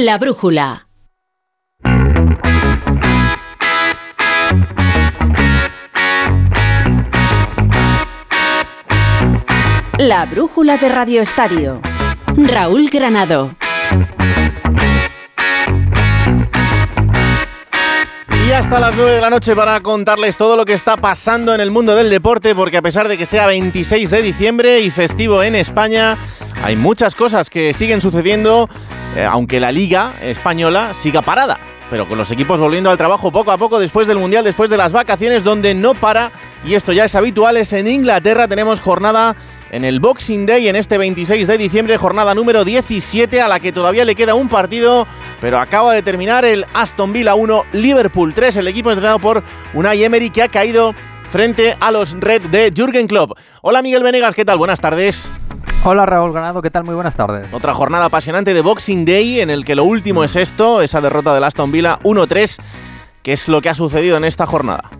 La brújula. La brújula de Radio Estadio. Raúl Granado. Y hasta las 9 de la noche para contarles todo lo que está pasando en el mundo del deporte, porque a pesar de que sea 26 de diciembre y festivo en España, hay muchas cosas que siguen sucediendo, eh, aunque la liga española siga parada pero con los equipos volviendo al trabajo poco a poco después del Mundial, después de las vacaciones, donde no para, y esto ya es habitual, es en Inglaterra, tenemos jornada en el Boxing Day en este 26 de diciembre, jornada número 17 a la que todavía le queda un partido, pero acaba de terminar el Aston Villa 1, Liverpool 3, el equipo entrenado por Unai Emery que ha caído frente a los Red de Jürgen Klopp. Hola Miguel Venegas, ¿qué tal? Buenas tardes. Hola Raúl Ganado, ¿qué tal? Muy buenas tardes. Otra jornada apasionante de Boxing Day en el que lo último es esto, esa derrota del Aston Villa 1-3. ¿Qué es lo que ha sucedido en esta jornada?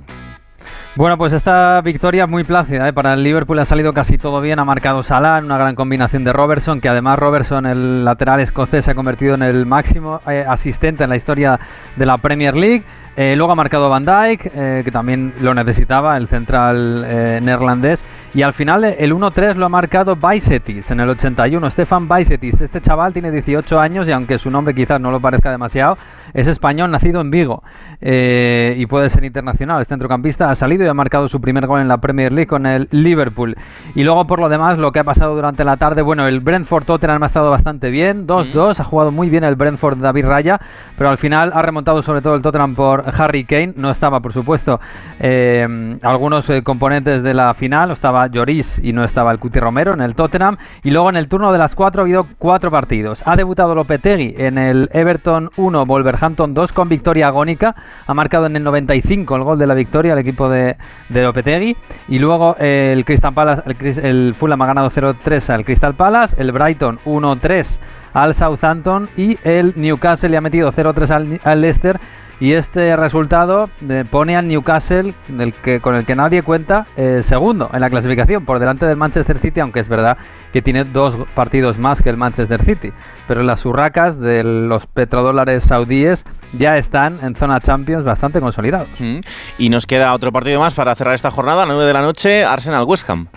Bueno, pues esta victoria muy plácida. ¿eh? Para el Liverpool ha salido casi todo bien. Ha marcado Salah en una gran combinación de Robertson, que además Robertson, el lateral escocés, se ha convertido en el máximo eh, asistente en la historia de la Premier League. Eh, luego ha marcado Van Dijk, eh, que también lo necesitaba, el central eh, neerlandés. Y al final el 1-3 lo ha marcado Baisetis en el 81. Stefan Baisetis. Este chaval tiene 18 años y aunque su nombre quizás no lo parezca demasiado, es español, nacido en Vigo. y puede ser internacional. El centrocampista ha salido y ha marcado su primer gol en la Premier League con el Liverpool. Y luego por lo demás, lo que ha pasado durante la tarde, bueno, el Brentford Tottenham ha estado bastante bien. 2-2, ha jugado muy bien el Brentford David Raya, pero al final ha remontado sobre todo el Tottenham por Harry Kane, no estaba por supuesto. Eh, algunos eh, componentes de la final, estaba Lloris y no estaba el Cuti Romero en el Tottenham, y luego en el turno de las cuatro ha habido cuatro partidos. Ha debutado Lopetegui en el Everton 1, Wolverhampton 2 con victoria agónica, ha marcado en el 95 el gol de la victoria el equipo de, de Lopetegui, y luego el Crystal Palace, el, el Fulham ha ganado 0-3 al Crystal Palace, el Brighton 1-3 al Southampton y el Newcastle le ha metido 0-3 al, al Leicester y este resultado eh, pone al Newcastle, del que, con el que nadie cuenta, eh, segundo en la clasificación, por delante del Manchester City, aunque es verdad que tiene dos partidos más que el Manchester City. Pero las urracas de los petrodólares saudíes ya están en zona Champions bastante consolidados. Mm. Y nos queda otro partido más para cerrar esta jornada, a 9 de la noche, Arsenal-West Ham.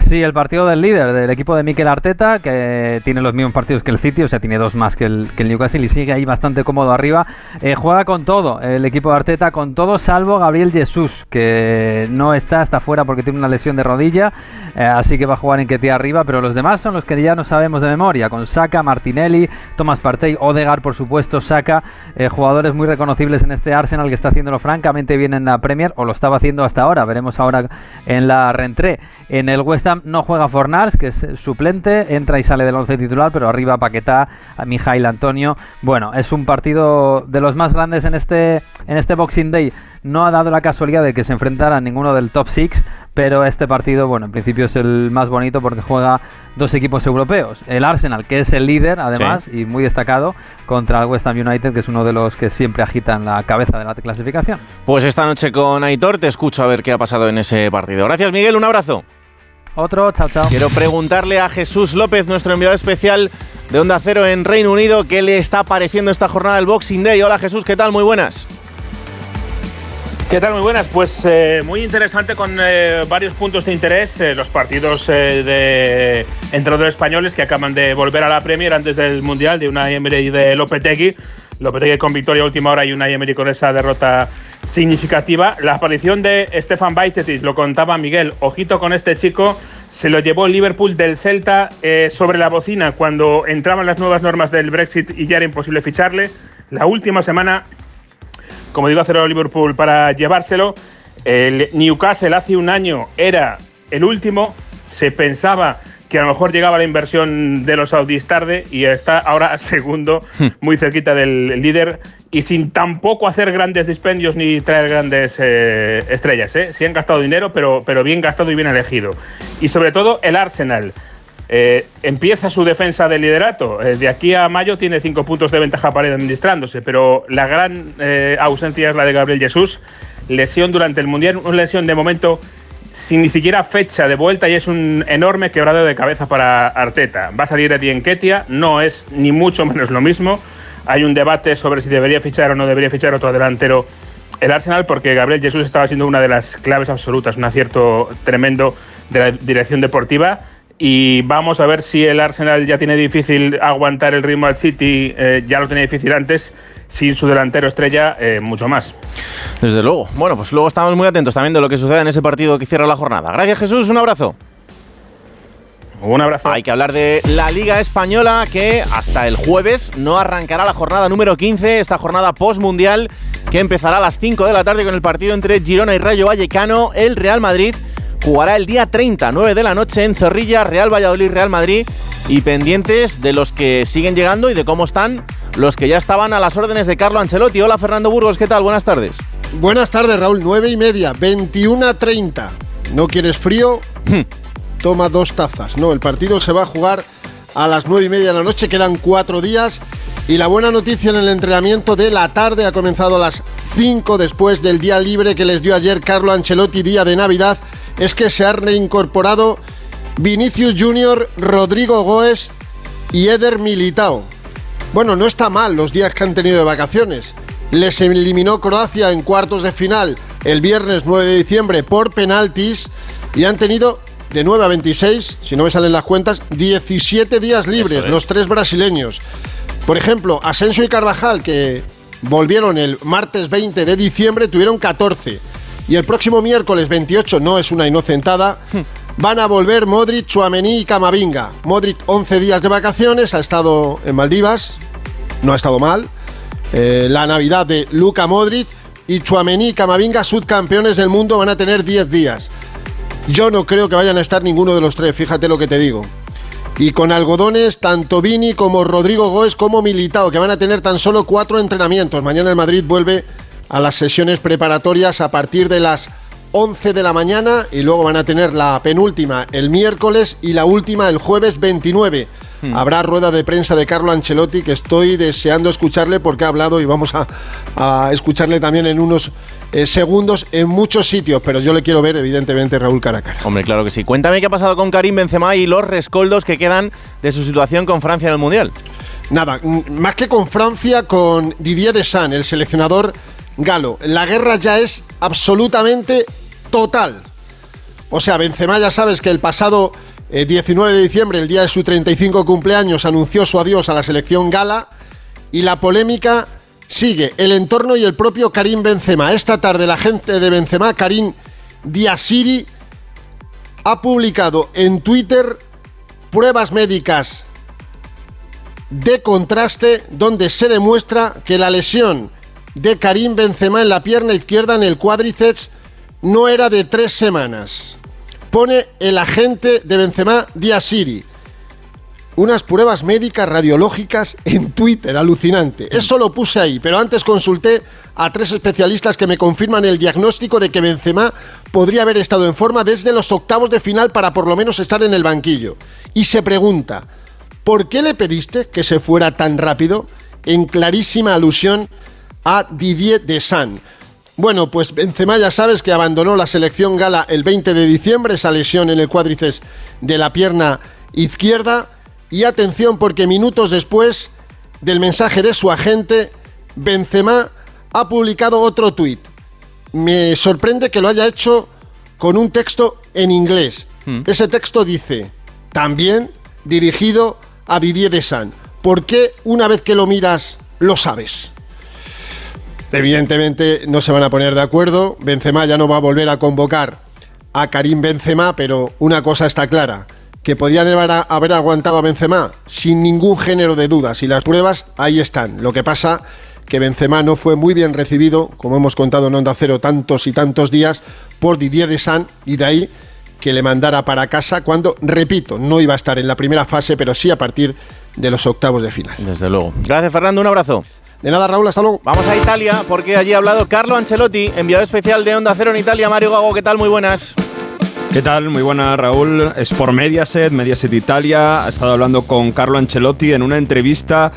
Sí, el partido del líder, del equipo de Mikel Arteta, que tiene los mismos partidos que el City, o sea, tiene dos más que el, que el Newcastle y sigue ahí bastante cómodo arriba. Eh, juega con todo, el equipo de Arteta con todo, salvo Gabriel Jesús, que no está, está fuera porque tiene una lesión de rodilla, eh, así que va a jugar en Ketia arriba, pero los demás son los que ya no sabemos de memoria, con Saka, Martinelli, Thomas Partey, Odegar, por supuesto, Saka, eh, jugadores muy reconocibles en este Arsenal que está haciéndolo francamente bien en la Premier, o lo estaba haciendo hasta ahora, veremos ahora en la rentré. En el West No juega Fornals, que es suplente, entra y sale del once titular, pero arriba Paquetá, Mijail Antonio. Bueno, es un partido de los más grandes en este, en este Boxing Day. No ha dado la casualidad de que se enfrentara ninguno del top 6, pero este partido, bueno, en principio es el más bonito porque juega dos equipos europeos. El Arsenal, que es el líder, además, y muy destacado, contra el West Ham United, que es uno de los que siempre agitan la cabeza de la clasificación. Pues esta noche con Aitor te escucho a ver qué ha pasado en ese partido. Gracias, Miguel, un abrazo. Otro, chao, chao. Quiero preguntarle a Jesús López, nuestro enviado especial de Onda Cero en Reino Unido, qué le está pareciendo esta jornada del Boxing Day. Hola Jesús, ¿qué tal? Muy buenas. ¿Qué tal? Muy buenas. Pues eh, muy interesante con eh, varios puntos de interés. Eh, los partidos de entrenadores españoles que acaban de volver a la Premier antes del Mundial de una Emery y de Lopetegui. Lopetegui con victoria a última hora y una Emery con esa derrota significativa. La aparición de Stefan Bajcetic, lo contaba Miguel, ojito con este chico, se lo llevó Liverpool del Celta sobre la bocina cuando entraban las nuevas normas del Brexit y ya era imposible ficharle. La última semana como digo, a Liverpool para llevárselo. El Newcastle hace un año era el último, se pensaba que a lo mejor llegaba la inversión de los saudíes tarde y está ahora segundo, hmm. muy cerquita del líder y sin tampoco hacer grandes dispendios ni traer grandes eh, estrellas. ¿eh? Sí han gastado dinero, pero, pero bien gastado y bien elegido. Y sobre todo el Arsenal. Eh, empieza su defensa del liderato. Eh, de aquí a mayo tiene cinco puntos de ventaja para ir administrándose, pero la gran eh, ausencia es la de Gabriel Jesús. Lesión durante el Mundial, una lesión de momento sin ni siquiera fecha de vuelta y es un enorme quebrado de cabeza para Arteta. Va a salir Eddie Ketia, no es ni mucho menos lo mismo. hay un debate sobre si debería fichar o no debería fichar otro delantero el Arsenal porque Gabriel Jesús estaba siendo una de las claves absolutas, un acierto tremendo de la dirección deportiva y vamos a ver si el Arsenal ya tiene difícil aguantar el ritmo al City, eh, ya lo tenía difícil antes, sin su delantero estrella, eh, mucho más. Desde luego. Bueno, pues luego estamos muy atentos también de lo que sucede en ese partido que cierra la jornada. Gracias Jesús, un abrazo. Un abrazo. Hay que hablar de la Liga Española que hasta el jueves no arrancará la jornada número 15, esta jornada post-mundial que empezará a las 5 de la tarde con el partido entre Girona y Rayo Vallecano. El Real Madrid jugará el día 30, 9 de la noche en Zorrilla, Real Valladolid, Real Madrid y pendientes de los que siguen llegando y de cómo están los que ya estaban a las órdenes de Carlo Ancelotti. Hola Fernando Burgos, ¿qué tal? Buenas tardes. Buenas tardes Raúl, 9 y media, 21 a 30. ¿No quieres frío? Hmm. Toma dos tazas. No, el partido se va a jugar a las 9 y media de la noche, quedan cuatro días. Y la buena noticia en el entrenamiento de la tarde ha comenzado a las 5 después del día libre que les dio ayer Carlo Ancelotti, día de Navidad es que se han reincorporado Vinicius Junior, Rodrigo Goes y Eder Militao. Bueno, no está mal los días que han tenido de vacaciones. Les eliminó Croacia en cuartos de final el viernes 9 de diciembre por penaltis y han tenido de 9 a 26, si no me salen las cuentas, 17 días libres los tres brasileños. Por ejemplo, Asensio y Carvajal, que volvieron el martes 20 de diciembre, tuvieron 14. Y el próximo miércoles 28, no es una inocentada, hmm. van a volver Modric, Chuamení y Camavinga. Modric 11 días de vacaciones, ha estado en Maldivas, no ha estado mal. Eh, la Navidad de Luca Modric y Chuamení y Camavinga, subcampeones del mundo, van a tener 10 días. Yo no creo que vayan a estar ninguno de los tres, fíjate lo que te digo. Y con algodones, tanto Vini como Rodrigo Goes como Militao, que van a tener tan solo cuatro entrenamientos. Mañana el Madrid vuelve a las sesiones preparatorias a partir de las 11 de la mañana y luego van a tener la penúltima el miércoles y la última el jueves 29. Hmm. Habrá rueda de prensa de Carlo Ancelotti que estoy deseando escucharle porque ha hablado y vamos a, escucharle también en unos eh, segundos en muchos sitios, pero yo le quiero ver evidentemente Raúl Caracara. Hombre, claro que sí. Cuéntame qué ha pasado con Karim Benzema y los rescoldos que quedan de su situación con Francia en el Mundial. Nada, más que con Francia, con Didier Deschamps, el seleccionador Galo, la guerra ya es absolutamente total. O sea, Benzema ya sabes que el pasado 19 eh, de diciembre, el día de su 35 cumpleaños, anunció su adiós a la selección gala y la polémica sigue. El entorno y el propio Karim Benzema. Esta tarde la gente de Benzema, Karim Diasiri, ha publicado en Twitter pruebas médicas de contraste donde se demuestra que la lesión de Karim Benzema en la pierna izquierda en el cuádriceps no era de tres semanas. Pone el agente de Benzema Diasiri. Unas pruebas médicas radiológicas en Twitter, alucinante. Eso lo puse ahí, pero antes consulté a tres especialistas que me confirman el diagnóstico de que Benzema podría haber estado en forma desde los octavos de final para por lo menos estar en el banquillo. Y se pregunta, ¿por qué le pediste que se fuera tan rápido? En clarísima alusión a Didier Deschamps. Bueno, pues Benzema ya sabes que abandonó la selección gala el 20 de diciembre, esa lesión en el cuádriceps de la pierna izquierda. Y atención porque minutos después del mensaje de su agente, Benzema ha publicado otro tuit. Me sorprende que lo haya hecho con un texto en inglés. Hmm. Ese texto dice, también dirigido a Didier Deschamps. ¿Por qué una vez que lo miras lo sabes? Evidentemente no se van a poner de acuerdo. Benzema ya no va a volver a convocar a Karim Benzema, pero una cosa está clara, que podían haber aguantado a Benzema sin ningún género de dudas y las pruebas ahí están. Lo que pasa que Benzema no fue muy bien recibido, como hemos contado en Onda Cero tantos y tantos días, por Didier Deschamps y de ahí que le mandara para casa cuando, repito, no iba a estar en la primera fase, pero sí a partir de los octavos de final. Desde luego. Gracias Fernando, un abrazo. De nada, Raúl, hasta luego. Vamos a Italia porque allí ha hablado Carlo Ancelotti, enviado especial de Onda Cero en Italia. Mario Gago, ¿qué tal? Muy buenas. ¿Qué tal? Muy buena, Raúl. Es por Mediaset, Mediaset Italia. Ha estado hablando con Carlo Ancelotti en una entrevista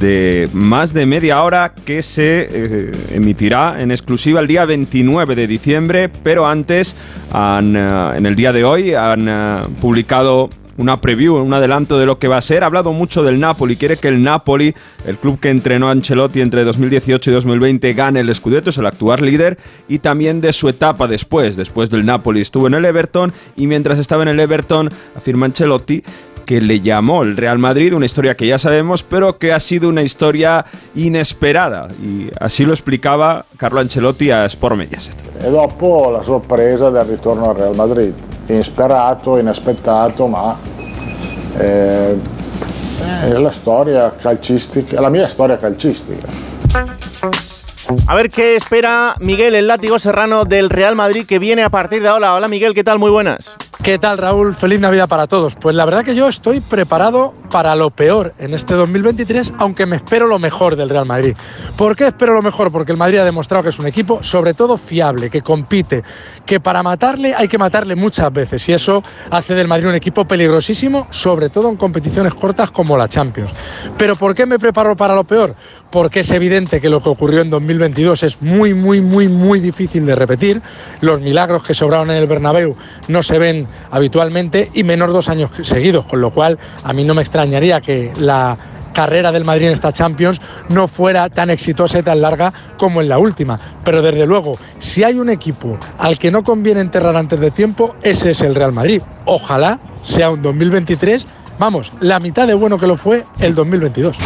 de más de media hora que se eh, emitirá en exclusiva el día 29 de diciembre, pero antes, han, eh, en el día de hoy, han eh, publicado una preview, un adelanto de lo que va a ser. Ha hablado mucho del Napoli, quiere que el Napoli, el club que entrenó a Ancelotti entre 2018 y 2020, gane el Scudetto, es el actual líder, y también de su etapa después. Después del Napoli estuvo en el Everton y mientras estaba en el Everton, afirma Ancelotti, que le llamó el Real Madrid, una historia que ya sabemos, pero que ha sido una historia inesperada. Y así lo explicaba Carlo Ancelotti a Sport Mediaset. E dopo la sorpresa del ritorno al Real Madrid, inesperato, inaspettato, ma eh, è la storia calcistica, la mia storia calcistica. A ver qué espera Miguel el látigo serrano del Real Madrid que viene a partir de ahora. Hola Miguel, ¿qué tal? Muy buenas. ¿Qué tal Raúl? Feliz Navidad para todos. Pues la verdad que yo estoy preparado para lo peor en este 2023, aunque me espero lo mejor del Real Madrid. ¿Por qué espero lo mejor? Porque el Madrid ha demostrado que es un equipo sobre todo fiable, que compite, que para matarle hay que matarle muchas veces y eso hace del Madrid un equipo peligrosísimo, sobre todo en competiciones cortas como la Champions. Pero ¿por qué me preparo para lo peor? Porque es evidente que lo que ocurrió en 2022 es muy, muy, muy, muy difícil de repetir. Los milagros que sobraron en el Bernabéu no se ven habitualmente y menos dos años seguidos, con lo cual a mí no me extrañaría que la carrera del Madrid en esta Champions no fuera tan exitosa y tan larga como en la última. Pero desde luego, si hay un equipo al que no conviene enterrar antes de tiempo, ese es el Real Madrid. Ojalá sea un 2023, vamos, la mitad de bueno que lo fue el 2022.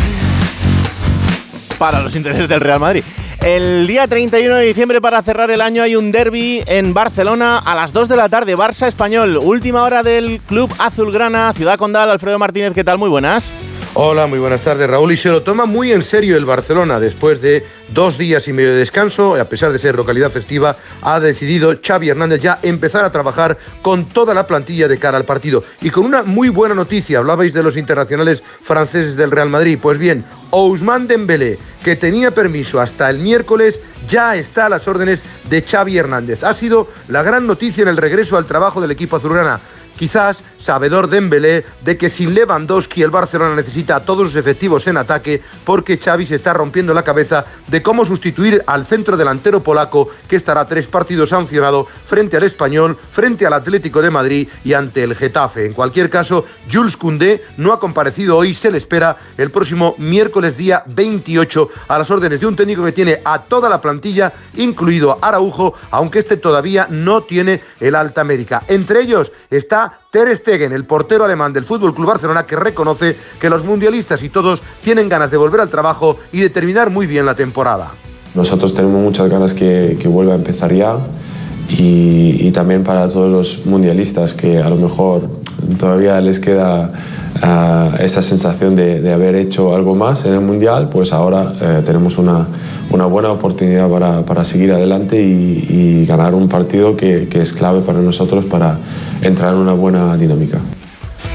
Para los intereses del Real Madrid. El día 31 de diciembre para cerrar el año hay un derby en Barcelona a las 2 de la tarde, Barça Español. Última hora del Club Azulgrana, Ciudad Condal, Alfredo Martínez, ¿qué tal? Muy buenas. Hola, muy buenas tardes Raúl. Y se lo toma muy en serio el Barcelona después de dos días y medio de descanso, a pesar de ser localidad festiva, ha decidido Xavi Hernández ya empezar a trabajar con toda la plantilla de cara al partido. Y con una muy buena noticia, hablabais de los internacionales franceses del Real Madrid. Pues bien, Ousmane Dembélé, que tenía permiso hasta el miércoles, ya está a las órdenes de Xavi Hernández. Ha sido la gran noticia en el regreso al trabajo del equipo azulgrana. Quizás sabedor Dembélé de que sin Lewandowski el Barcelona necesita a todos sus efectivos en ataque porque Xavi se está rompiendo la cabeza de cómo sustituir al centro delantero polaco que estará tres partidos sancionado frente al Español, frente al Atlético de Madrid y ante el Getafe. En cualquier caso, Jules Koundé no ha comparecido hoy, se le espera el próximo miércoles día 28 a las órdenes de un técnico que tiene a toda la plantilla, incluido Araujo, aunque este todavía no tiene el alta médica. Entre ellos está Ter Stegen, el portero alemán del Fútbol Club Barcelona, que reconoce que los mundialistas y todos tienen ganas de volver al trabajo y de terminar muy bien la temporada. Nosotros tenemos muchas ganas que, vuelva a empezar ya y también para todos los mundialistas que a lo mejor todavía les queda esa sensación de, haber hecho algo más en el Mundial, pues ahora eh, tenemos una, una, buena oportunidad para, para seguir adelante y, ganar un partido que es clave para nosotros para entrar en una buena dinámica.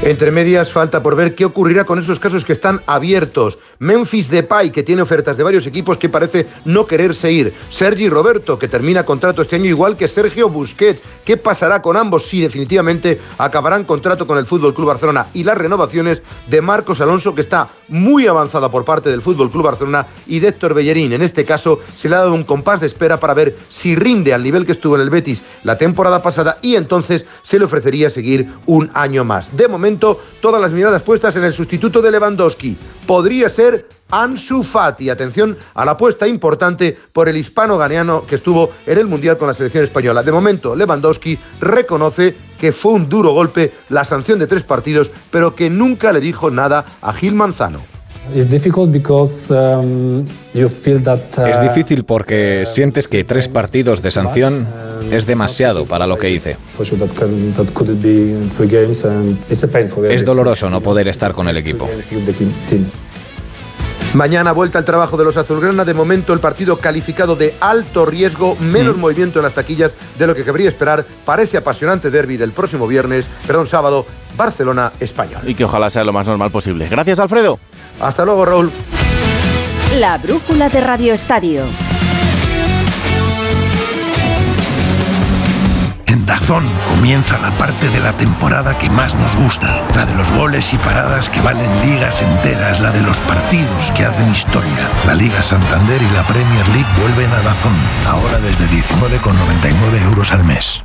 Entre medias, falta por ver qué ocurrirá con esos casos que están abiertos. Memphis Depay, que tiene ofertas de varios equipos que parece no quererse ir. Sergi Roberto, que termina contrato este año, igual que Sergio Busquets. ¿Qué pasará con ambos si definitivamente acabarán contrato con el Fútbol Club Barcelona? Y las renovaciones de Marcos Alonso, que está muy avanzada por parte del Fútbol Club Barcelona, y de Héctor Bellerín. En este caso, se le ha dado un compás de espera para ver si rinde al nivel que estuvo en el Betis la temporada pasada y entonces se le ofrecería seguir un año más. De momento, todas las miradas puestas en el sustituto de Lewandowski. Podría ser Ansu Fati. Atención a la apuesta importante por el hispano ganeano que estuvo en el Mundial con la selección española. De momento, Lewandowski reconoce que fue un duro golpe la sanción de tres partidos, pero que nunca le dijo nada a Gil Manzano. Es difícil porque sientes que tres partidos de sanción es demasiado para lo que hice. Es doloroso no poder estar con el equipo. Mañana vuelta al trabajo de los azulgrana. De momento el partido calificado de alto riesgo, menos mm. movimiento en las taquillas de lo que cabría esperar para ese apasionante derby del próximo viernes, perdón, sábado, Barcelona-Español. Y que ojalá sea lo más normal posible. Gracias, Alfredo. Hasta luego, Raúl. La brújula de Radio Estadio. Dazón comienza la parte de la temporada que más nos gusta, la de los goles y paradas que valen ligas enteras, la de los partidos que hacen historia. La Liga Santander y la Premier League vuelven a Dazón, ahora desde 19,99 euros al mes.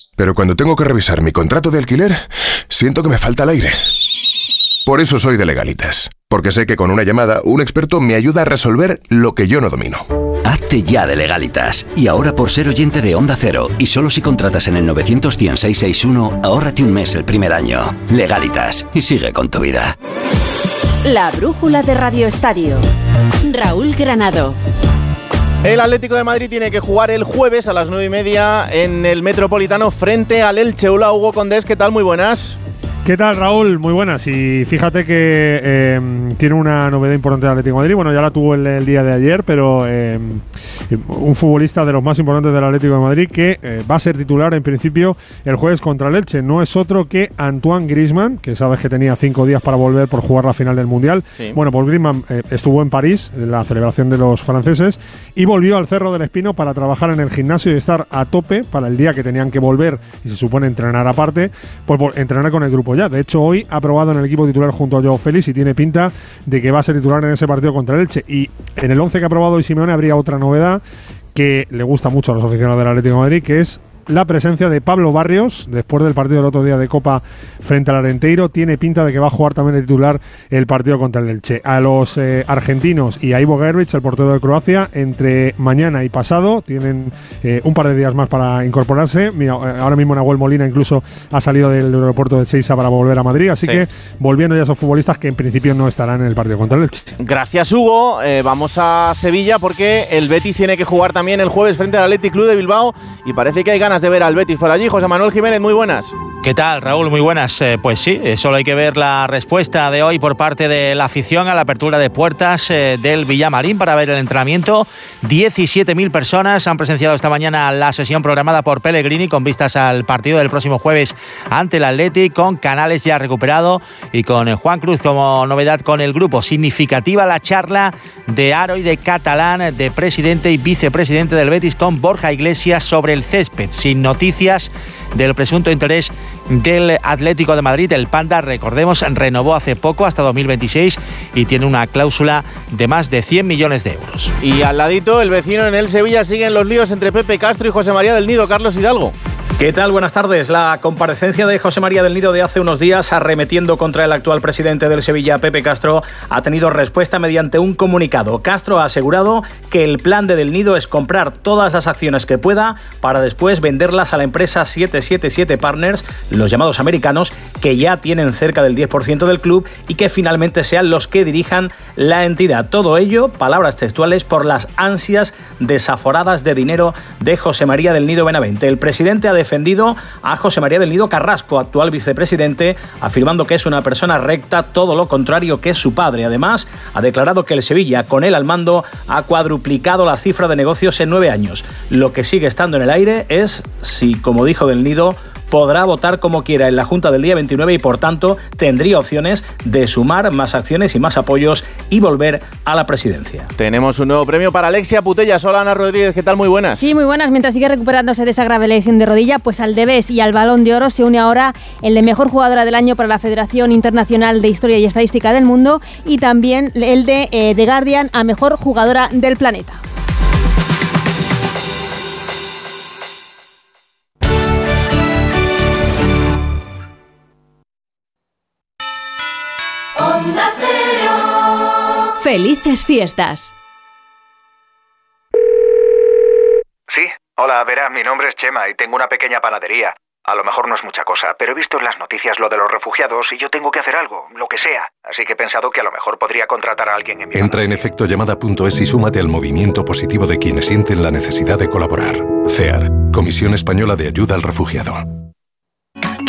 Pero cuando tengo que revisar mi contrato de alquiler, siento que me falta el aire. Por eso soy de legalitas, porque sé que con una llamada un experto me ayuda a resolver lo que yo no domino. Hazte ya de legalitas. Y ahora por ser oyente de Onda Cero y solo si contratas en el 91661, ahórrate un mes el primer año. Legalitas y sigue con tu vida. La brújula de Radio Estadio. Raúl Granado. El Atlético de Madrid tiene que jugar el jueves a las 9 y media en el Metropolitano frente al Elche. Hola Hugo Condés, ¿qué tal? Muy buenas. ¿Qué tal, Raúl? Muy buenas. Y fíjate que eh, tiene una novedad importante el Atlético de Madrid. Bueno, ya la tuvo el, el día de ayer, pero eh, un futbolista de los más importantes del Atlético de Madrid que eh, va a ser titular en principio el jueves contra el Elche. No es otro que Antoine Grisman, que sabes que tenía cinco días para volver por jugar la final del Mundial. Sí. Bueno, pues Griezmann eh, estuvo en París, en la celebración de los franceses, y volvió al Cerro del Espino para trabajar en el gimnasio y estar a tope para el día que tenían que volver y se supone entrenar aparte, pues vol- entrenar con el grupo ya. De hecho, hoy ha probado en el equipo titular junto a Joao Félix y tiene pinta de que va a ser titular en ese partido contra el Elche. Y en el 11 que ha probado hoy Simeone habría otra novedad que le gusta mucho a los aficionados del Atlético de Madrid, que es la presencia de Pablo Barrios después del partido del otro día de Copa frente al Arenteiro. Tiene pinta de que va a jugar también de titular el partido contra el Elche. A los eh, argentinos y a Ivo Gervich, el portero de Croacia, entre mañana y pasado tienen eh, un par de días más para incorporarse. Mira, eh, ahora mismo Nahuel Molina incluso ha salido del aeropuerto de Seiza para volver a Madrid. Así Sí. que volviendo ya a esos futbolistas que en principio no estarán en el partido contra el Elche. Gracias Hugo. Eh, vamos a Sevilla porque el Betis tiene que jugar también el jueves frente al Athletic Club de Bilbao y parece que hay ganas de ver al Betis por allí. José Manuel Jiménez, muy buenas. ¿Qué tal, Raúl? Muy buenas. Eh, pues sí, eh, solo hay que ver la respuesta de hoy por parte de la afición a la apertura de puertas eh, del Villamarín para ver el entrenamiento. 17.000 personas han presenciado esta mañana la sesión programada por Pellegrini con vistas al partido del próximo jueves ante el Athletic, con Canales ya recuperado y con eh, Juan Cruz como novedad con el grupo. Significativa la charla de Aro y de Catalán, de presidente y vicepresidente del Betis, con Borja Iglesias sobre el césped, sin noticias del presunto interés del Atlético de Madrid. El Panda, recordemos, renovó hace poco hasta 2026 y tiene una cláusula de más de 100 millones de euros. Y al ladito, el vecino en el Sevilla siguen los líos entre Pepe Castro y José María del Nido, Carlos Hidalgo. ¿Qué tal? Buenas tardes. La comparecencia de José María del Nido de hace unos días, arremetiendo contra el actual presidente del Sevilla, Pepe Castro, ha tenido respuesta mediante un comunicado. Castro ha asegurado que el plan de del Nido es comprar todas las acciones que pueda para después venderlas a la empresa 777 Partners, los llamados americanos, que ya tienen cerca del 10% del club y que finalmente sean los que dirijan la entidad. Todo ello, palabras textuales, por las ansias desaforadas de dinero de José María del Nido Benavente. El presidente ha defendido a José María del Nido Carrasco, actual vicepresidente, afirmando que es una persona recta, todo lo contrario que su padre. Además, ha declarado que el Sevilla, con él al mando, ha cuadruplicado la cifra de negocios en nueve años. Lo que sigue estando en el aire es si, como dijo del Nido, podrá votar como quiera en la Junta del día 29 y por tanto tendría opciones de sumar más acciones y más apoyos y volver a la presidencia. Tenemos un nuevo premio para Alexia Putellas. Hola Ana Rodríguez, ¿qué tal? Muy buenas. Sí, muy buenas. Mientras sigue recuperándose de esa grave lesión de rodilla, pues al Debes y al Balón de Oro se une ahora el de Mejor Jugadora del Año para la Federación Internacional de Historia y Estadística del Mundo y también el de eh, The Guardian a Mejor Jugadora del Planeta. Felices fiestas. Sí, hola, verá, mi nombre es Chema y tengo una pequeña panadería. A lo mejor no es mucha cosa, pero he visto en las noticias lo de los refugiados y yo tengo que hacer algo, lo que sea. Así que he pensado que a lo mejor podría contratar a alguien en mi... Entra en efectollamada.es y súmate al movimiento positivo de quienes sienten la necesidad de colaborar. CEAR, Comisión Española de Ayuda al Refugiado.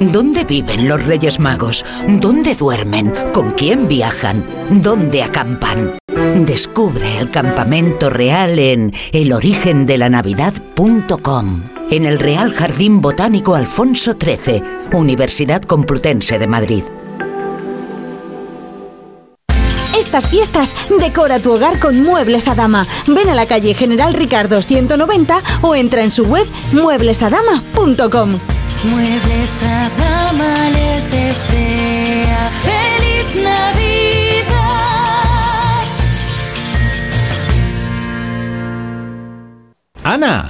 ¿Dónde viven los Reyes Magos? ¿Dónde duermen? ¿Con quién viajan? ¿Dónde acampan? Descubre el campamento real en elorigendelanavidad.com. En el Real Jardín Botánico Alfonso XIII, Universidad Complutense de Madrid. Estas fiestas, decora tu hogar con Muebles a Dama. Ven a la calle General Ricardo 190 o entra en su web mueblesadama.com. Muebles a dama les desea feliz Navidad. Ana,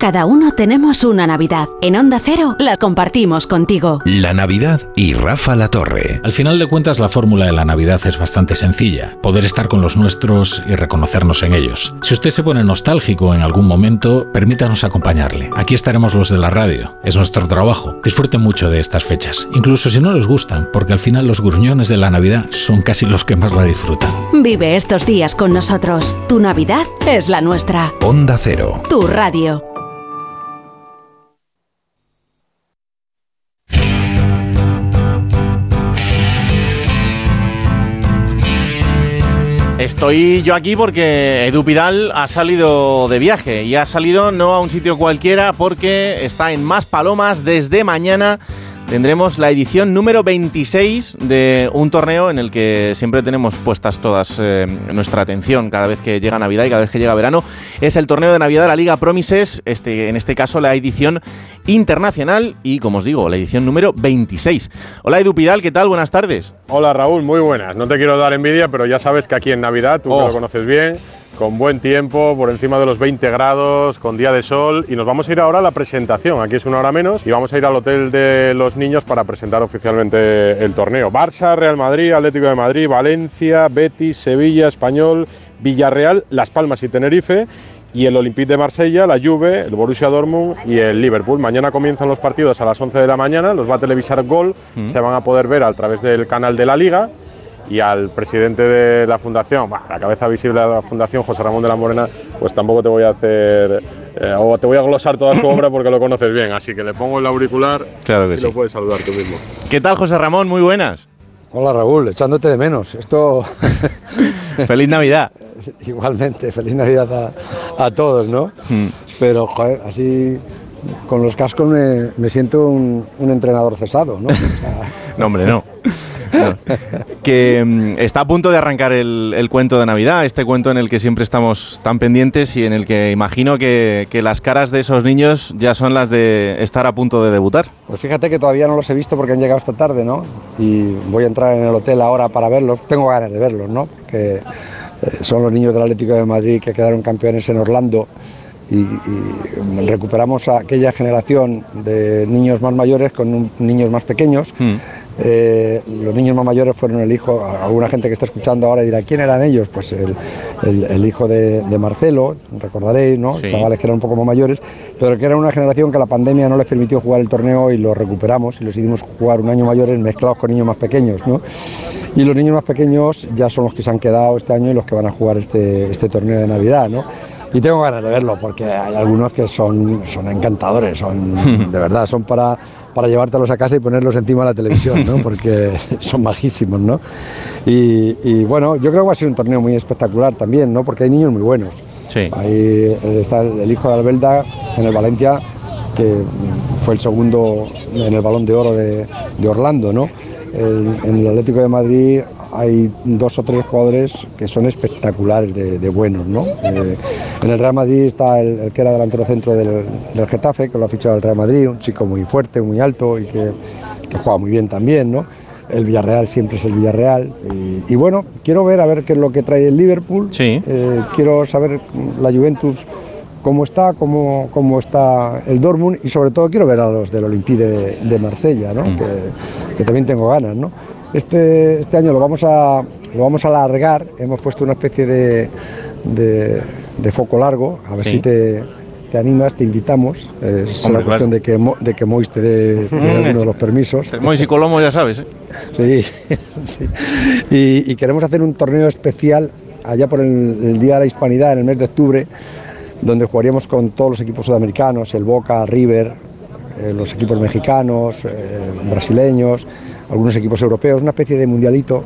Cada uno tenemos una Navidad. En Onda Cero la compartimos contigo. La Navidad y Rafa La Torre. Al final de cuentas, la fórmula de la Navidad es bastante sencilla. Poder estar con los nuestros y reconocernos en ellos. Si usted se pone nostálgico en algún momento, permítanos acompañarle. Aquí estaremos los de la radio. Es nuestro trabajo. Disfruten mucho de estas fechas. Incluso si no les gustan, porque al final los gruñones de la Navidad son casi los que más la disfrutan. Vive estos días con nosotros. Tu Navidad es la nuestra. Onda Cero. Tu radio. Estoy yo aquí porque Edu Pidal ha salido de viaje y ha salido no a un sitio cualquiera porque está en Más Palomas desde mañana. Tendremos la edición número 26 de un torneo en el que siempre tenemos puestas todas eh, nuestra atención cada vez que llega Navidad y cada vez que llega verano. Es el torneo de Navidad de la Liga Promises, este, en este caso la edición internacional y, como os digo, la edición número 26. Hola Edu Pidal, ¿qué tal? Buenas tardes. Hola Raúl, muy buenas. No te quiero dar envidia, pero ya sabes que aquí en Navidad, tú que Oh. lo conoces bien, con buen tiempo, por encima de los 20 grados, con día de sol, y nos vamos a ir ahora a la presentación. Aquí es una hora menos y vamos a ir al hotel de los niños para presentar oficialmente el torneo. Barça, Real Madrid, Atlético de Madrid, Valencia, Betis, Sevilla, Español, Villarreal, Las Palmas y Tenerife. Y el Olympique de Marsella, la Juve, el Borussia Dortmund y el Liverpool. Mañana comienzan los partidos a las 11 de la mañana, los va a televisar Gol, Mm. se van a poder ver a través del canal de la Liga y al presidente de la fundación, bah, la cabeza visible de la fundación, José Ramón de la Morena, pues tampoco te voy a hacer eh, o te voy a glosar toda su obra porque lo conoces bien, así que le pongo el auricular Claro que y sí. lo puedes saludar tú mismo. ¿Qué tal, José Ramón? Muy buenas. Hola Raúl, echándote de menos. Esto. Feliz Navidad. Igualmente, feliz Navidad a, a todos, ¿no? Mm. Pero, joder, así con los cascos me, me siento un, un entrenador cesado, ¿no? O sea, No, hombre, no. No. Que mm, está a punto de arrancar el, el cuento de Navidad, este cuento en el que siempre estamos tan pendientes y en el que imagino que, que las caras de esos niños ya son las de estar a punto de debutar. Pues fíjate que todavía no los he visto porque han llegado esta tarde, ¿no? Y voy a entrar en el hotel ahora para verlos. Tengo ganas de verlos, ¿no? Que eh, son los niños del Atlético de Madrid que quedaron campeones en Orlando y, y recuperamos a aquella generación de niños más mayores con un- niños más pequeños. Eh, los niños más mayores fueron el hijo, alguna gente que está escuchando ahora dirá, ¿quién eran ellos? Pues el, el- el hijo de, de Marcelo, recordaréis, ¿no? Sí. Chavales que eran un poco más mayores, pero que eran una generación que la pandemia no les permitió jugar el torneo y lo recuperamos y los hicimos jugar un año mayores mezclados con niños más pequeños, ¿no? Y los niños más pequeños ya son los que se han quedado este año y los que van a jugar este, este torneo de Navidad, ¿no? Y tengo ganas de verlo porque hay algunos que son, son encantadores, son de verdad, son para, para llevártelos a casa y ponerlos encima de la televisión, ¿no? Porque son majísimos, ¿no? Y, y, bueno, yo creo que va a ser un torneo muy espectacular también, ¿no? Porque hay niños muy buenos. Sí. Ahí está el, hijo de Albelda en el Valencia, que fue el segundo en el Balón de Oro de, de Orlando, ¿no? El- en el Atlético de Madrid hay dos o tres jugadores que son espectaculares de, de buenos, ¿no? Eh, en el Real Madrid está el, el que era delantero centro del, del Getafe, que lo ha fichado el Real Madrid, un chico muy fuerte, muy alto y que, que juega muy bien también, ¿no? El Villarreal siempre es el Villarreal. Y, y bueno, quiero ver a ver qué es lo que trae el Liverpool. Eh, quiero saber la Juventus cómo está, cómo, cómo está el Dortmund y sobre todo quiero ver a los del Olympique de, de Marsella, ¿no? que, que también tengo ganas. ¿no? Este, este año lo vamos, a, lo vamos a alargar, hemos puesto una especie de, de- de foco largo, a ver Sí. si te, te animas, te invitamos. Es Hombre, una cuestión de que, Mo- de que Mois te dé, te dé alguno de los permisos. Mois y Colomo ya sabes, ¿eh? Sí, sí. Y, y queremos hacer un torneo especial allá por el, el Día de la Hispanidad, en el mes de octubre, donde jugaríamos con todos los equipos sudamericanos, el Boca, River, eh, los equipos mexicanos, eh, brasileños, algunos equipos europeos, una especie de mundialito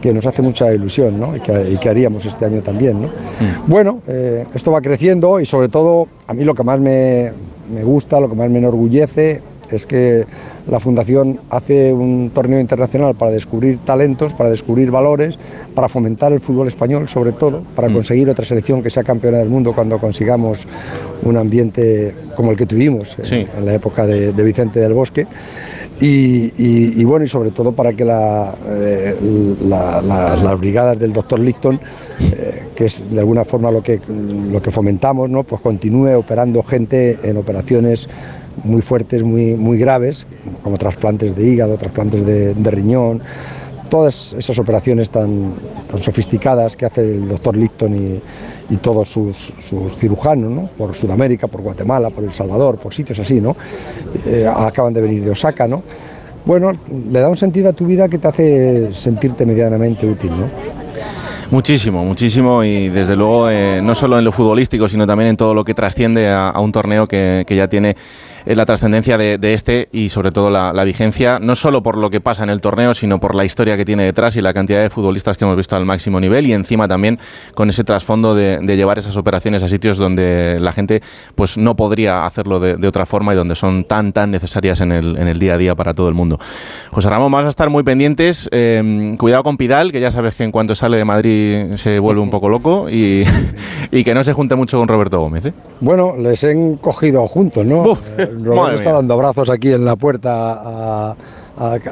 que nos hace mucha ilusión ¿no? y, que, y que haríamos este año también. ¿no? Bueno, eh, esto va creciendo y sobre todo a mí lo que más me, me gusta, lo que más me enorgullece es que la Fundación hace un torneo internacional para descubrir talentos, para descubrir valores, para fomentar el fútbol español sobre todo, para conseguir otra selección que sea campeona del mundo cuando consigamos un ambiente como el que tuvimos en la época de, de Vicente del Bosque. Y, y- y bueno, y sobre todo para que la, eh, la- la- las brigadas del doctor Licton, eh, que es de alguna forma lo que, lo que fomentamos, ¿no? pues continúe operando gente en operaciones muy fuertes, muy, muy graves, como trasplantes de hígado, trasplantes de, riñón, todas esas operaciones tan, tan sofisticadas que hace el doctor Licton y, todos sus, sus cirujanos, ¿no? por Sudamérica, por Guatemala, por El Salvador, por sitios así, ¿no? Eh, acaban de venir de Osaka, ¿no? Bueno, le da un sentido a tu vida que te hace sentirte medianamente útil, ¿no? Muchísimo, muchísimo y desde luego eh, no solo en lo futbolístico, sino también en todo lo que trasciende a, a un torneo que, que ya tiene eh, la trascendencia de, de este y sobre todo la, la vigencia, no solo por lo que pasa en el torneo, sino por la historia que tiene detrás y la cantidad de futbolistas que hemos visto al máximo nivel y encima también con ese trasfondo de, de llevar esas operaciones a sitios donde la gente pues no podría hacerlo de, de otra forma y donde son tan tan necesarias en el, en el día a día para todo el mundo. José Ramón, vamos a estar muy pendientes. eh, cuidado con Pidal, que ya sabes que en cuanto sale de Madrid se vuelve un poco loco y, y que no se junte mucho con Roberto Gómez. ¿eh? Bueno, les he cogido juntos, ¿no? Roberto está dando abrazos aquí en la puerta a, a-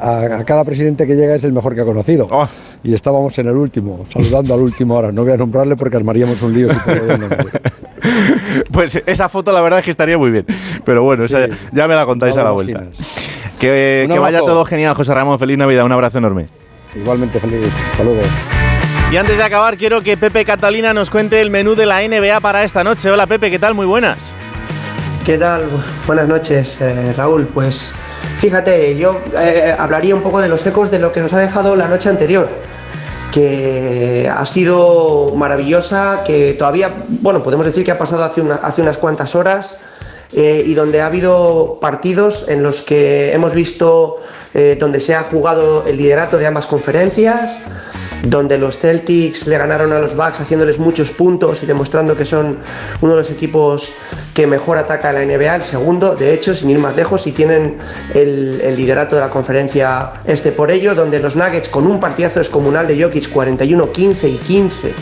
a- a cada presidente que llega es el mejor que ha conocido. Oh. Y estábamos en el último, saludando al último ahora. No voy a nombrarle porque armaríamos un lío si. Pues esa foto la verdad es que estaría muy bien. Pero bueno, esa ya me la contáis No a la vuelta. imaginas. Que, que vaya todo genial, José Ramón. Feliz Navidad, un abrazo enorme. Igualmente feliz. Saludos. Y antes de acabar, quiero que Pepe Catalina nos cuente el menú de la NBA para esta noche. Hola Pepe, ¿qué tal? Muy buenas. ¿Qué tal? Buenas noches, eh, Raúl. Pues fíjate, yo eh, hablaría un poco de los ecos de lo que nos ha dejado la noche anterior, que ha sido maravillosa, que todavía, bueno, podemos decir que ha pasado hace, una- hace unas cuantas horas eh, y donde ha habido partidos en los que hemos visto donde se ha jugado el liderato de ambas conferencias, donde los Celtics le ganaron a los Bucks haciéndoles muchos puntos y demostrando que son uno de los equipos que mejor ataca la NBA, el segundo, de hecho, sin ir más lejos, y tienen el, el liderato de la conferencia este por ello, donde los Nuggets con un partidazo descomunal de Jokic 41, 15 y 15,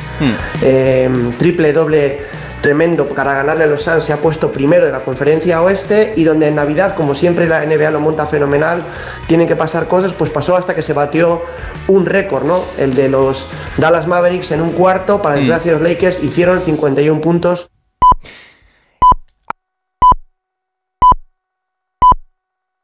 eh, triple doble tremendo para ganarle a los Suns se ha puesto primero de la conferencia oeste y donde en Navidad, como siempre la NBA lo monta fenomenal, tienen que pasar cosas, pues pasó hasta que se batió un récord, ¿no? El de los Dallas Mavericks en un cuarto, para desgracia de los Lakers hicieron 51 puntos